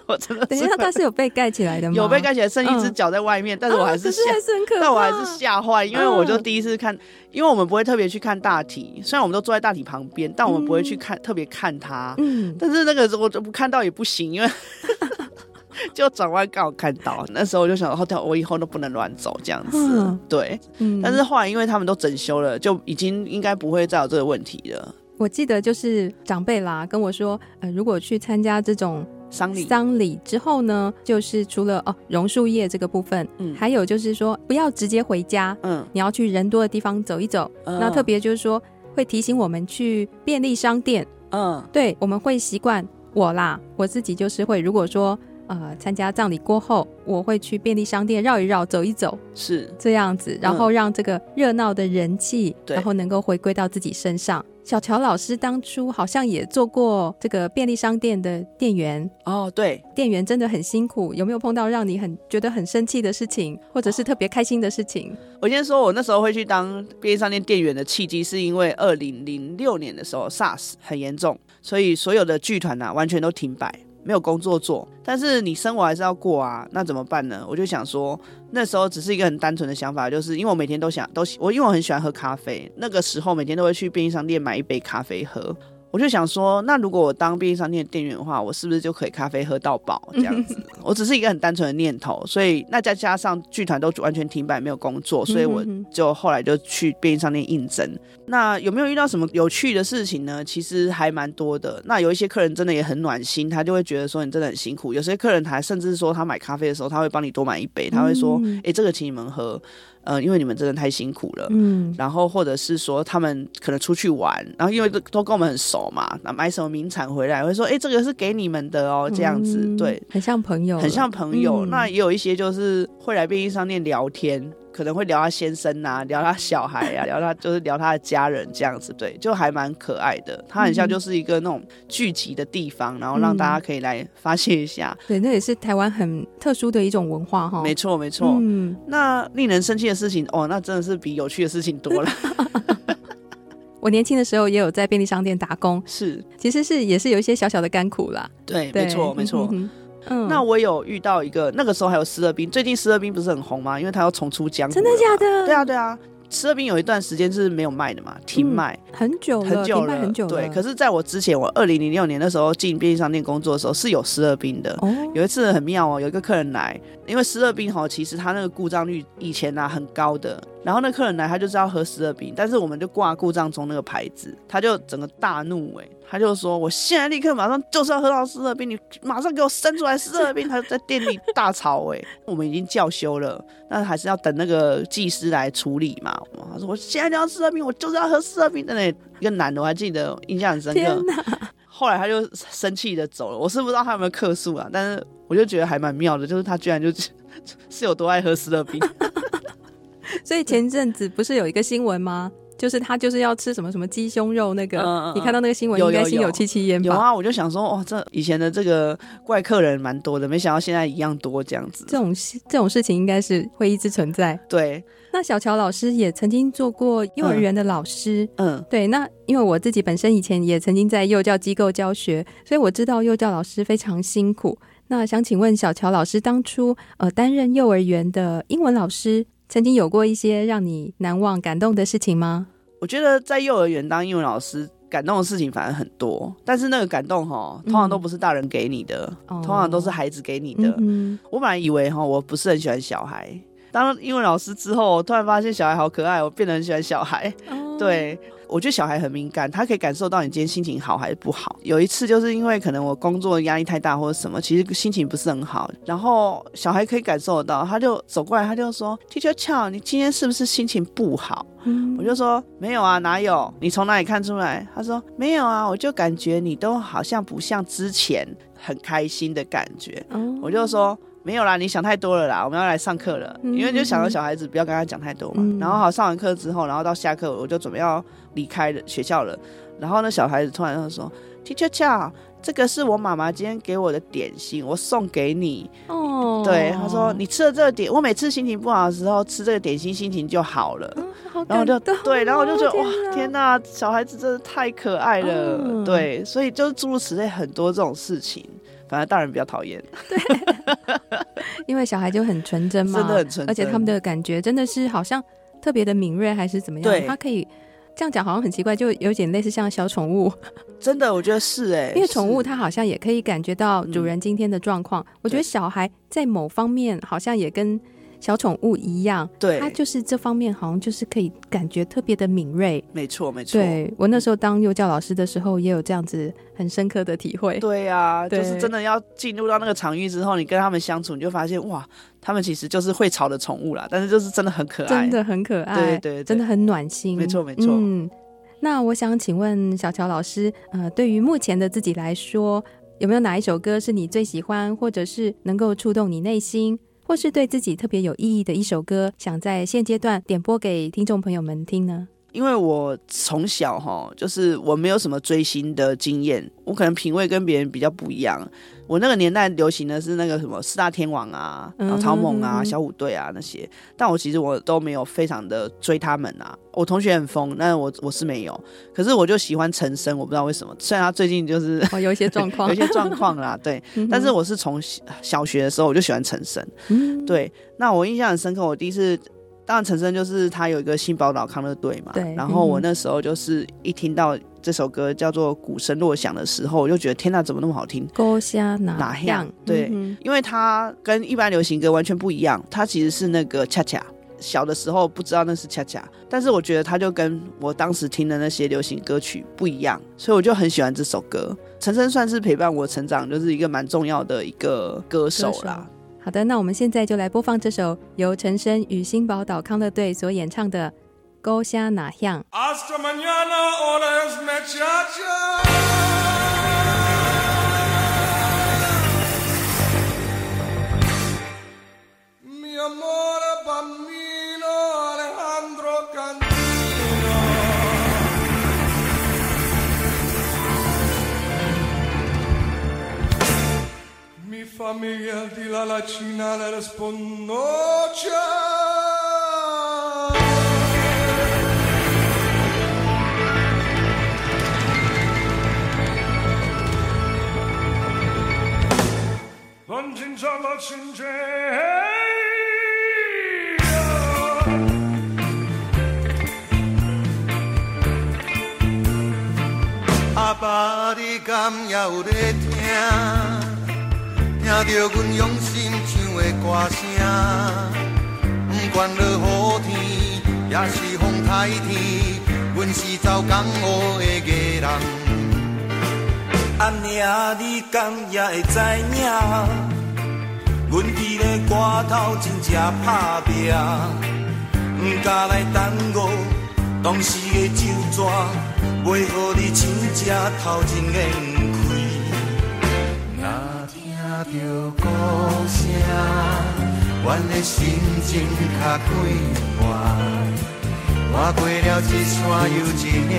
我真的，等一下，他是有被盖起来的吗？有被盖起来，剩一只脚在外面，嗯、但是我还是吓，啊、是但我还是吓坏，因为我就第一次看，嗯、因为我们不会特别去看大体，虽然我们都坐在大体旁边，但我们不会去看、嗯、特别看他。嗯，但是那个我就不看到也不行，因为。就转弯刚好看到，那时候我就想，后头我以后都不能乱走这样子。嗯、对，嗯、但是后来因为他们都整修了，就已经应该不会再有这个问题了。我记得就是长辈啦跟我说，呃，如果去参加这种丧礼丧礼之后呢，就是除了哦榕树叶这个部分，嗯，还有就是说不要直接回家，嗯，你要去人多的地方走一走。嗯、那特别就是说会提醒我们去便利商店，嗯，对，我们会习惯我啦，我自己就是会如果说。呃，参加葬礼过后，我会去便利商店绕一绕、走一走，是这样子，然后让这个热闹的人气，嗯、然后能够回归到自己身上，小乔老师当初好像也做过这个便利商店的店员哦，对，店员真的很辛苦。有没有碰到让你很觉得很生气的事情，或者是特别开心的事情？我先说，我那时候会去当便利商店店员的契机，是因为二零零六年的时候 SARS 很严重，所以所有的剧团啊完全都停摆。没有工作做，但是你生活还是要过啊，那怎么办呢？我就想说，那时候只是一个很单纯的想法，就是因为我每天都想都我因为我很喜欢喝咖啡，那个时候每天都会去便利商店买一杯咖啡喝。我就想说，那如果我当便利商店的店员的话，我是不是就可以咖啡喝到饱 这样子？我只是一个很单纯的念头，所以那再加上剧团都完全停摆，没有工作，所以我就后来就去便利商店应征。那有没有遇到什么有趣的事情呢？其实还蛮多的。那有一些客人真的也很暖心，他就会觉得说你真的很辛苦。有些客人还甚至说他买咖啡的时候，他会帮你多买一杯，他会说：“哎，这个请你们喝。”呃，因为你们真的太辛苦了，嗯，然后或者是说他们可能出去玩，然后因为都都跟我们很熟嘛，那买什么名产回来会说，哎，这个是给你们的哦，这样子，嗯、对，很像朋友，很像朋友。嗯、那也有一些就是会来便利商店聊天。可能会聊他先生啊，聊他小孩啊，聊他就是聊他的家人这样子，对，就还蛮可爱的。他很像就是一个那种聚集的地方，然后让大家可以来发泄一下。嗯、对，那也是台湾很特殊的一种文化哈。没错，没错。嗯，那令人生气的事情哦，那真的是比有趣的事情多了。我年轻的时候也有在便利商店打工，是，其实是也是有一些小小的甘苦啦。对，对没错，没错。嗯嗯，那我有遇到一个，那个时候还有思乐冰，最近思乐冰不是很红吗？因为他要重出江湖。真的假的？对啊，对啊。思乐冰有一段时间是没有卖的嘛，停卖、嗯、很久了，很久了，很久了。对，可是在我之前，我二零零六年的时候进便利商店工作的时候是有思乐冰的。哦，有一次很妙哦，有一个客人来，因为思乐冰哈，其实它那个故障率以前啊很高的。然后那客人来，他就是要喝十二冰，但是我们就挂故障中那个牌子，他就整个大怒哎、欸，他就说我现在立刻马上就是要喝到十二冰，你马上给我生出来十二冰，他就在店里大吵哎、欸，我们已经叫休了，但还是要等那个技师来处理嘛。他说我现在就要十二冰，我就是要喝十二冰的那一个男的，我还记得印象很深刻。后来他就生气的走了，我是不知道他有没有客诉啊，但是我就觉得还蛮妙的，就是他居然就是 是有多爱喝十二冰。所以前阵子不是有一个新闻吗？就是他就是要吃什么什么鸡胸肉那个，嗯、你看到那个新闻应该心有戚戚焉吧？有啊，我就想说，哇，这以前的这个怪客人蛮多的，没想到现在一样多这样子。这种这种事情应该是会一直存在。对，那小乔老师也曾经做过幼儿园的老师，嗯，对。那因为我自己本身以前也曾经在幼教机构教学，所以我知道幼教老师非常辛苦。那想请问小乔老师，当初呃担任幼儿园的英文老师。曾经有过一些让你难忘、感动的事情吗？我觉得在幼儿园当英文老师，感动的事情反而很多。但是那个感动哈，通常都不是大人给你的，嗯、通常都是孩子给你的。嗯、我本来以为哈，我不是很喜欢小孩。当英文老师之后，我突然发现小孩好可爱，我变得很喜欢小孩。哦、对。我觉得小孩很敏感，他可以感受到你今天心情好还是不好。有一次就是因为可能我工作压力太大或者什么，其实心情不是很好。然后小孩可以感受得到，他就走过来，他就说：“Teacher Chow，你今天是不是心情不好？”嗯，我就说：“没有啊，哪有？你从哪里看出来？”他说：“没有啊，我就感觉你都好像不像之前很开心的感觉。”嗯，我就说。没有啦，你想太多了啦。我们要来上课了，因为就想到小孩子不要跟他讲太多嘛。嗯、然后好，上完课之后，然后到下课，我就准备要离开了学校了。然后那小孩子突然就说：“Teacher 这个是我妈妈今天给我的点心，我送给你。”哦，对，他说你吃了这个点，我每次心情不好的时候吃这个点心，心情就好了。嗯、好然后就对，然后我就觉得哇，天哪，小孩子真的太可爱了。嗯、对，所以就是诸如此类很多这种事情。反而大人比较讨厌，对，因为小孩就很纯真嘛，真的很纯真，而且他们的感觉真的是好像特别的敏锐，还是怎么样？对，他可以这样讲，好像很奇怪，就有点类似像小宠物。真的，我觉得是哎、欸，因为宠物它好像也可以感觉到主人今天的状况。嗯、我觉得小孩在某方面好像也跟。小宠物一样，对，它就是这方面好像就是可以感觉特别的敏锐。没错，没错。对，我那时候当幼教老师的时候，也有这样子很深刻的体会。对呀、啊，对就是真的要进入到那个场域之后，你跟他们相处，你就发现哇，他们其实就是会吵的宠物啦，但是就是真的很可爱，真的很可爱，对，对对，真的很暖心。没错，没错。嗯，那我想请问小乔老师，呃，对于目前的自己来说，有没有哪一首歌是你最喜欢，或者是能够触动你内心？或是对自己特别有意义的一首歌，想在现阶段点播给听众朋友们听呢？因为我从小哈，就是我没有什么追星的经验，我可能品味跟别人比较不一样。我那个年代流行的是那个什么四大天王啊，然后草蜢啊、小虎队啊那些，但我其实我都没有非常的追他们啊。我同学很疯，但我我是没有。可是我就喜欢陈升，我不知道为什么。虽然他最近就是、哦、有一些状况，有一些状况啦，对。但是我是从小学的时候我就喜欢陈升，对。那我印象很深刻，我第一次。当然，陈升就是他有一个新宝岛康乐队嘛。对。然后我那时候就是一听到这首歌叫做《鼓声落响》的时候，我就觉得天哪，怎么那么好听？歌虾哪样？对，嗯、因为它跟一般流行歌完全不一样，它其实是那个恰恰。小的时候不知道那是恰恰，但是我觉得它就跟我当时听的那些流行歌曲不一样，所以我就很喜欢这首歌。陈升算是陪伴我成长，就是一个蛮重要的一个歌手啦。好的，那我们现在就来播放这首由陈升与新宝岛康乐队所演唱的《勾虾哪样》。阿爸，你敢也有在听？着阮用心唱的歌声，不管落雨天，也是风台天，阮是走江湖的艺人。阿娘，你敢也会知影？阮伫咧歌头真正打拼，不敢来耽误当时的酒桌，袂予你真正头前烟开。听着歌声，阮的心情较快活。跨过了一山又一岭，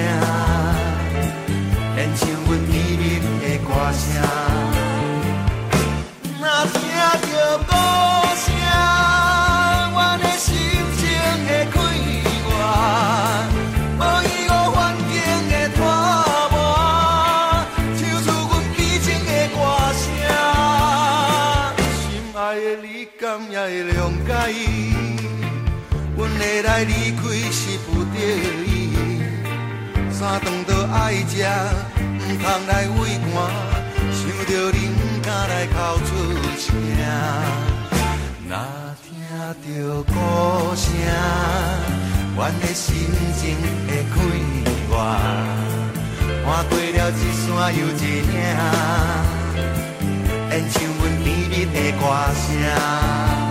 连唱阮甜蜜的歌声。若听着歌来离开是不得已。三顿都爱食，唔通来畏寒。想着你唔敢来哭出声。若听着歌声，阮的心情会快活。看过了一山又一岭，演唱阮甜蜜的歌声。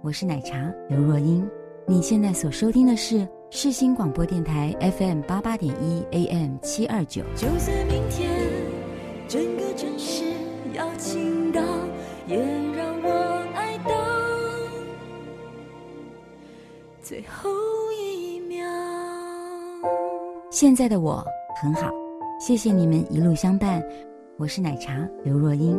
我是奶茶刘若英。你现在所收听的是世新广播电台 FM 八八点一 AM 七二九。就算明天整个城市要倾倒，也让我爱到最后一秒。现在的我很好，谢谢你们一路相伴。我是奶茶刘若英。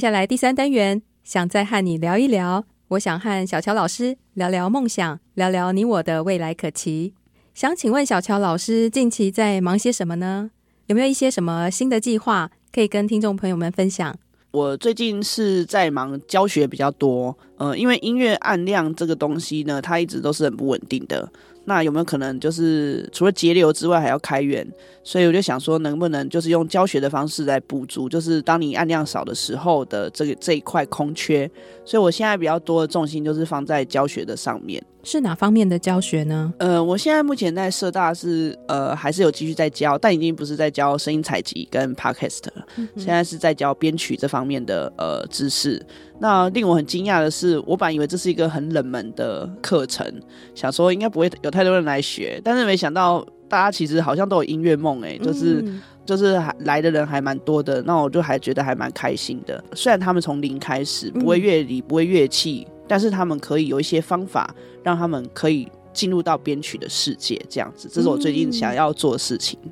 接下来第三单元，想再和你聊一聊。我想和小乔老师聊聊梦想，聊聊你我的未来可期。想请问小乔老师，近期在忙些什么呢？有没有一些什么新的计划可以跟听众朋友们分享？我最近是在忙教学比较多，呃，因为音乐按量这个东西呢，它一直都是很不稳定的。那有没有可能就是除了节流之外还要开源？所以我就想说，能不能就是用教学的方式来补足，就是当你按量少的时候的这个这一块空缺。所以我现在比较多的重心就是放在教学的上面。是哪方面的教学呢？呃，我现在目前在社大是呃还是有继续在教，但已经不是在教声音采集跟 podcast 了，嗯、现在是在教编曲这方面的呃知识。那令我很惊讶的是，我本来以为这是一个很冷门的课程，想说应该不会有太多人来学，但是没想到大家其实好像都有音乐梦，哎，就是、嗯、就是还来的人还蛮多的，那我就还觉得还蛮开心的。虽然他们从零开始，不会乐理，不会乐器，嗯、但是他们可以有一些方法，让他们可以进入到编曲的世界，这样子，这是我最近想要做的事情。嗯、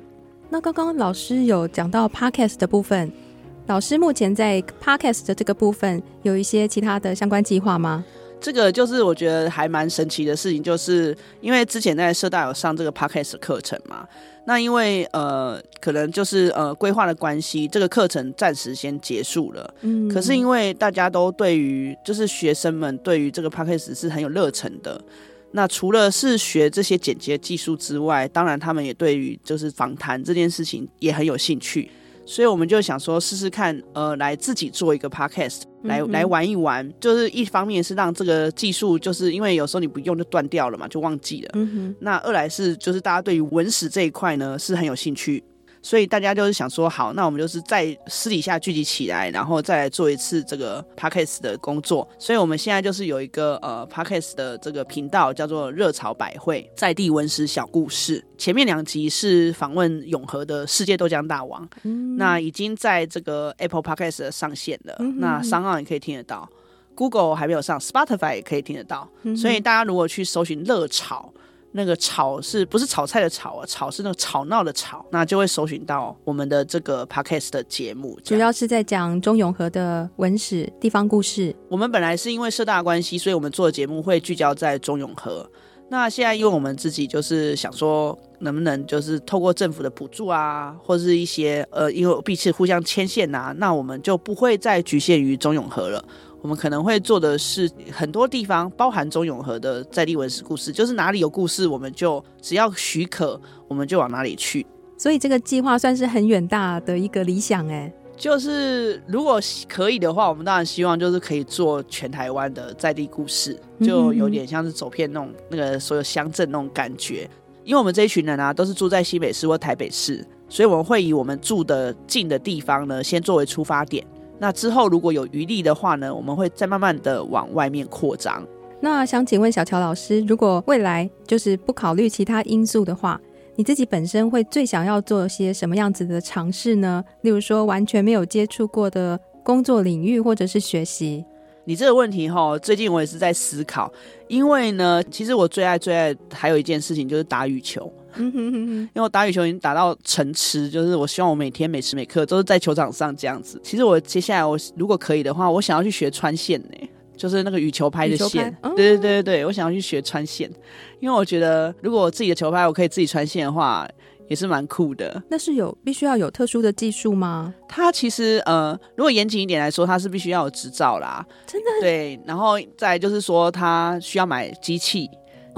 那刚刚老师有讲到 Podcast 的部分。老师目前在 Podcast 的这个部分有一些其他的相关计划吗？这个就是我觉得还蛮神奇的事情，就是因为之前在社大有上这个 Podcast 的课程嘛，那因为呃可能就是呃规划的关系，这个课程暂时先结束了。嗯，可是因为大家都对于就是学生们对于这个 Podcast 是很有热忱的，那除了是学这些剪辑技术之外，当然他们也对于就是访谈这件事情也很有兴趣。所以我们就想说试试看，呃，来自己做一个 podcast，来来玩一玩。就是一方面是让这个技术，就是因为有时候你不用就断掉了嘛，就忘记了。那二来是就是大家对于文史这一块呢是很有兴趣。所以大家就是想说，好，那我们就是在私底下聚集起来，然后再来做一次这个 podcast 的工作。所以我们现在就是有一个呃 podcast 的这个频道，叫做热潮百会在地文史小故事。前面两集是访问永和的世界豆浆大王，嗯、那已经在这个 Apple Podcast 上线了，嗯、那 SoundOn 也可以听得到，Google 还没有上，Spotify 也可以听得到。嗯、所以大家如果去搜寻热潮。那个炒是不是炒菜的炒啊？炒是那个吵闹的吵，那就会搜寻到我们的这个 podcast 的节目，主要是在讲中永和的文史地方故事。我们本来是因为社大关系，所以我们做的节目会聚焦在中永和。那现在因为我们自己就是想说，能不能就是透过政府的补助啊，或者是一些呃，因为彼此互相牵线啊，那我们就不会再局限于中永和了。我们可能会做的是很多地方，包含中永和的在地文史故事，就是哪里有故事，我们就只要许可，我们就往哪里去。所以这个计划算是很远大的一个理想哎。就是如果可以的话，我们当然希望就是可以做全台湾的在地故事，就有点像是走遍那种那个所有乡镇那种感觉。因为我们这一群人啊，都是住在新北市或台北市，所以我们会以我们住的近的地方呢，先作为出发点。那之后如果有余力的话呢，我们会再慢慢的往外面扩张。那想请问小乔老师，如果未来就是不考虑其他因素的话，你自己本身会最想要做些什么样子的尝试呢？例如说完全没有接触过的工作领域，或者是学习？你这个问题哈，最近我也是在思考，因为呢，其实我最爱最爱还有一件事情就是打羽球。嗯哼哼哼，因为我打羽球已经打到成痴，就是我希望我每天每时每刻都是在球场上这样子。其实我接下来我如果可以的话，我想要去学穿线呢，就是那个羽球拍的线。对对对对对，我想要去学穿线，因为我觉得如果我自己的球拍我可以自己穿线的话，也是蛮酷的。那是有必须要有特殊的技术吗？它其实呃，如果严谨一点来说，它是必须要有执照啦。真的？对，然后再就是说，它需要买机器。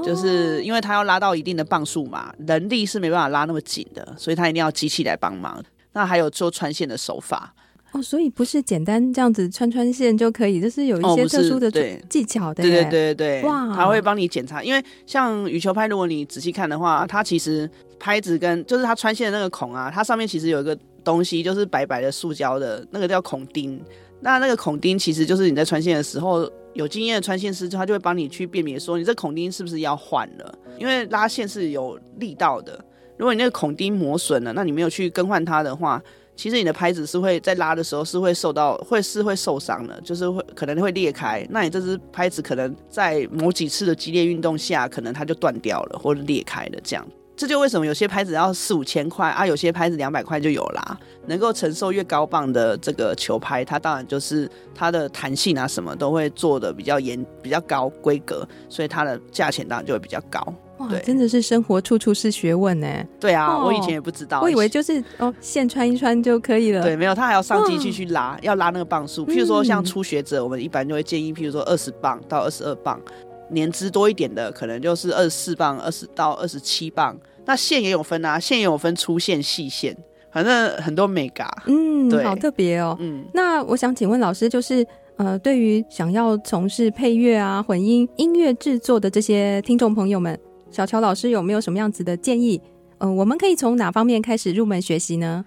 就是因为他要拉到一定的磅数嘛，人力是没办法拉那么紧的，所以他一定要机器来帮忙。那还有做穿线的手法哦，所以不是简单这样子穿穿线就可以，就是有一些特殊的技巧的。对对对对，哇，他会帮你检查。因为像羽球拍，如果你仔细看的话，它其实拍子跟就是它穿线的那个孔啊，它上面其实有一个东西，就是白白的塑胶的那个叫孔钉。那那个孔钉其实就是你在穿线的时候。有经验的穿线师，他就会帮你去辨别说，你这孔钉是不是要换了？因为拉线是有力道的，如果你那个孔钉磨损了，那你没有去更换它的话，其实你的拍子是会在拉的时候是会受到，会是会受伤的，就是会可能会裂开。那你这支拍子可能在某几次的激烈运动下，可能它就断掉了或者裂开了这样。这就为什么有些拍子要四五千块啊，有些拍子两百块就有啦。能够承受越高磅的这个球拍，它当然就是它的弹性啊，什么都会做的比较严、比较高规格，所以它的价钱当然就会比较高。哇，真的是生活处处是学问呢。对啊，哦、我以前也不知道，我以为就是哦，线穿一穿就可以了。对，没有，它还要上机器去拉，要拉那个磅数。譬如说像初学者，我们一般就会建议，譬如说二十磅到二十二磅，年资多一点的，可能就是二十四磅、二十到二十七磅。那线也有分啊，线也有分粗线、细线，反正很多美嘎。嗯，对，好特别哦。嗯，那我想请问老师，就是呃，对于想要从事配乐啊、混音、音乐制作的这些听众朋友们，小乔老师有没有什么样子的建议？嗯、呃，我们可以从哪方面开始入门学习呢？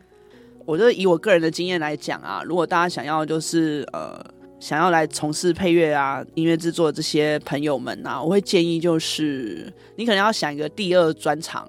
我觉得以我个人的经验来讲啊，如果大家想要就是呃。想要来从事配乐啊、音乐制作这些朋友们啊，我会建议就是你可能要想一个第二专长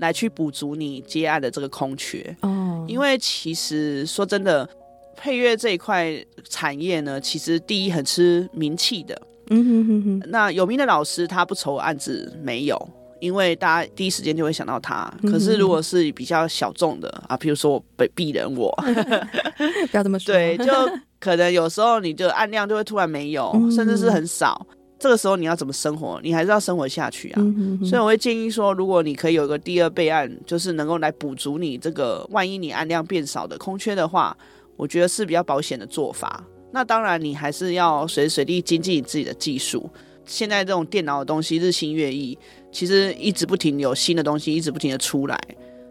来去补足你接案的这个空缺哦。因为其实说真的，配乐这一块产业呢，其实第一很吃名气的。嗯哼哼哼。那有名的老师他不愁案子没有，因为大家第一时间就会想到他。可是如果是比较小众的啊，比如说我被鄙人我，不要这么说。对，就。可能有时候你的案量就会突然没有，嗯、甚至是很少。这个时候你要怎么生活？你还是要生活下去啊。嗯、哼哼，所以我会建议说，如果你可以有一个第二备案，就是能够来补足你这个万一你案量变少的空缺的话，我觉得是比较保险的做法。那当然，你还是要随时随地精进你自己的技术。现在这种电脑的东西日新月异，其实一直不停有新的东西一直不停的出来。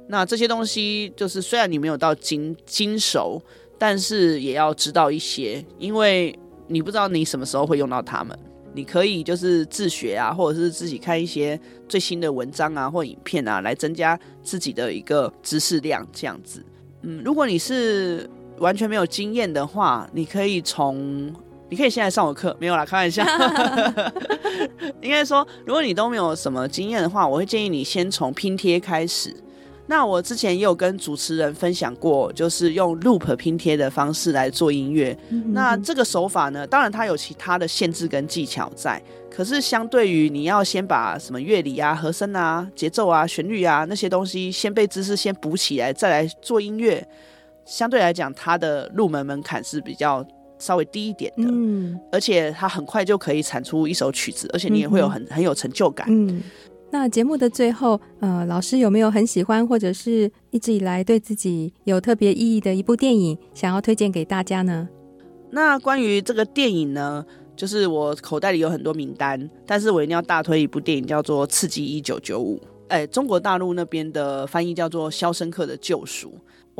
那这些东西就是虽然你没有到精精熟。但是也要知道一些，因为你不知道你什么时候会用到它们。你可以就是自学啊，或者是自己看一些最新的文章啊或影片啊，来增加自己的一个知识量。这样子，嗯，如果你是完全没有经验的话，你可以从，你可以现在上我课，没有啦，开玩笑。应该说，如果你都没有什么经验的话，我会建议你先从拼贴开始。那我之前也有跟主持人分享过，就是用 loop 拼贴的方式来做音乐。那这个手法呢，当然它有其他的限制跟技巧在，可是相对于你要先把什么乐理啊、和声啊、节奏啊、旋律啊那些东西先被知识先补起来，再来做音乐，相对来讲它的入门门槛是比较稍微低一点的。嗯，而且它很快就可以产出一首曲子，而且你也会有很、嗯、很有成就感。嗯。那节目的最后，呃，老师有没有很喜欢或者是一直以来对自己有特别意义的一部电影，想要推荐给大家呢？那关于这个电影呢，就是我口袋里有很多名单，但是我一定要大推一部电影，叫做《刺激一九九五》。哎，中国大陆那边的翻译叫做《肖申克的救赎》。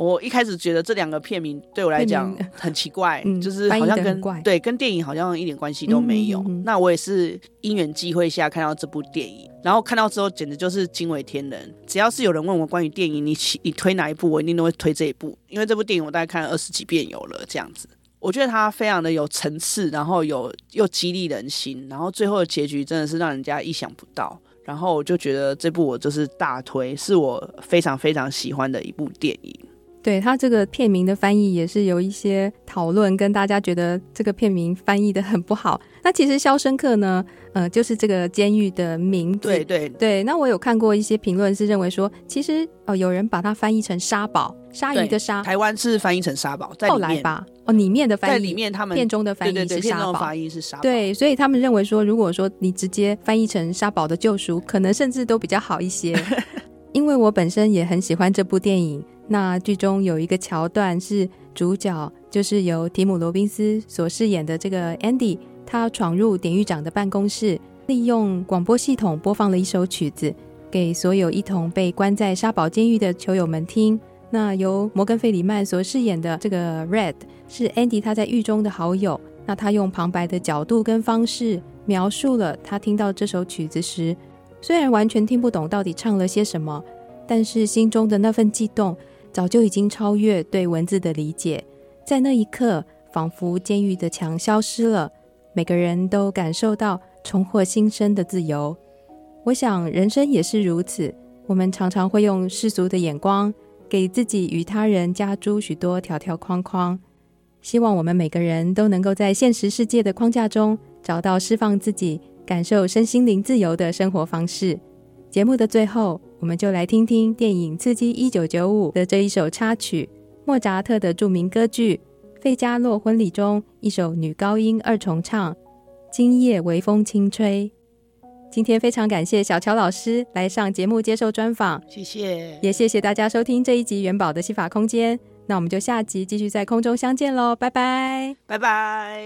我一开始觉得这两个片名对我来讲很奇怪，嗯、就是好像跟对跟电影好像一点关系都没有。那我也是因缘际会下看到这部电影，然后看到之后简直就是惊为天人。只要是有人问我关于电影，你你推哪一部，我一定都会推这一部，因为这部电影我大概看了二十几遍有了。这样子，我觉得它非常的有层次，然后有又激励人心，然后最后的结局真的是让人家意想不到。然后我就觉得这部我就是大推，是我非常非常喜欢的一部电影。对，他这个片名的翻译也是有一些讨论，跟大家觉得这个片名翻译的很不好。那其实《肖申克》呢，呃，就是这个监狱的名字。对对对。那我有看过一些评论是认为说，其实哦、呃，有人把它翻译成沙堡，鲨鱼的鲨。台湾是翻译成沙堡，在后来吧，哦，里面的翻译，在里面他们片中的翻译是沙堡，是沙堡。对，所以他们认为说，如果说你直接翻译成沙堡的救赎，可能甚至都比较好一些。因为我本身也很喜欢这部电影。那剧中有一个桥段是主角就是由提姆·罗宾斯所饰演的这个 Andy，他闯入典狱长的办公室，利用广播系统播放了一首曲子给所有一同被关在沙堡监狱的囚友们听。那由摩根·费里曼所饰演的这个 Red 是 Andy 他在狱中的好友。那他用旁白的角度跟方式描述了他听到这首曲子时，虽然完全听不懂到底唱了些什么，但是心中的那份悸动。早就已经超越对文字的理解，在那一刻，仿佛监狱的墙消失了，每个人都感受到重获新生的自由。我想，人生也是如此。我们常常会用世俗的眼光，给自己与他人加诸许多条条框框。希望我们每个人都能够在现实世界的框架中，找到释放自己、感受身心灵自由的生活方式。节目的最后，我们就来听听电影《刺激一九九五》的这一首插曲，莫扎特的著名歌剧《费加洛婚礼》中一首女高音二重唱《今夜微风轻吹》。今天非常感谢小乔老师来上节目接受专访，谢谢，也谢谢大家收听这一集元宝的戏法空间。那我们就下集继续在空中相见喽，拜拜，拜拜。